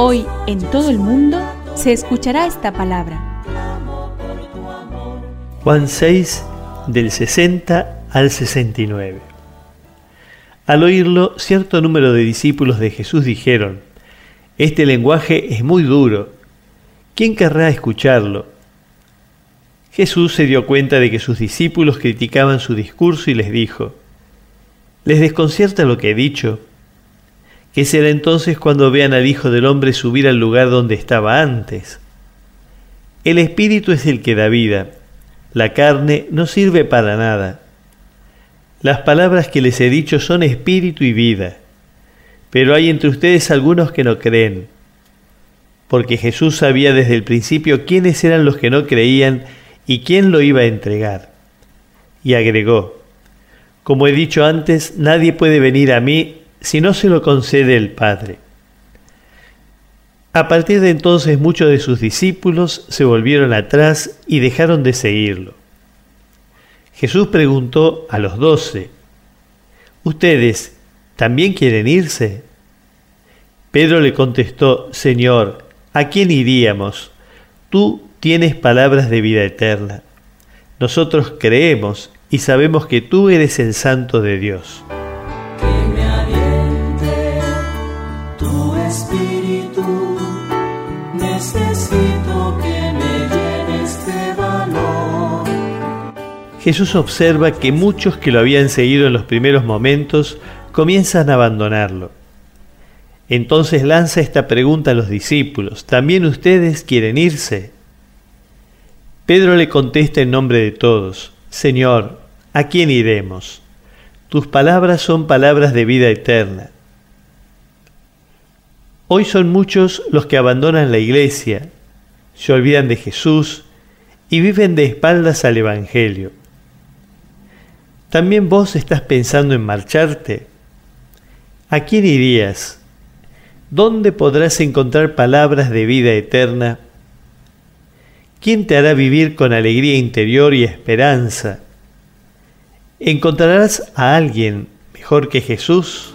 Hoy en todo el mundo se escuchará esta palabra. Juan 6 del 60 al 69. Al oírlo, cierto número de discípulos de Jesús dijeron, Este lenguaje es muy duro, ¿quién querrá escucharlo? Jesús se dio cuenta de que sus discípulos criticaban su discurso y les dijo, ¿Les desconcierta lo que he dicho? ¿Qué será entonces cuando vean al Hijo del Hombre subir al lugar donde estaba antes? El Espíritu es el que da vida, la carne no sirve para nada. Las palabras que les he dicho son espíritu y vida, pero hay entre ustedes algunos que no creen, porque Jesús sabía desde el principio quiénes eran los que no creían y quién lo iba a entregar. Y agregó, como he dicho antes, nadie puede venir a mí si no se lo concede el Padre. A partir de entonces muchos de sus discípulos se volvieron atrás y dejaron de seguirlo. Jesús preguntó a los doce, ¿Ustedes también quieren irse? Pedro le contestó, Señor, ¿a quién iríamos? Tú tienes palabras de vida eterna. Nosotros creemos y sabemos que tú eres el Santo de Dios. Valor. Jesús observa que muchos que lo habían seguido en los primeros momentos comienzan a abandonarlo. Entonces lanza esta pregunta a los discípulos, ¿también ustedes quieren irse? Pedro le contesta en nombre de todos, Señor, ¿a quién iremos? Tus palabras son palabras de vida eterna. Hoy son muchos los que abandonan la iglesia, se olvidan de Jesús y viven de espaldas al Evangelio. ¿También vos estás pensando en marcharte? ¿A quién irías? ¿Dónde podrás encontrar palabras de vida eterna? ¿Quién te hará vivir con alegría interior y esperanza? ¿Encontrarás a alguien mejor que Jesús?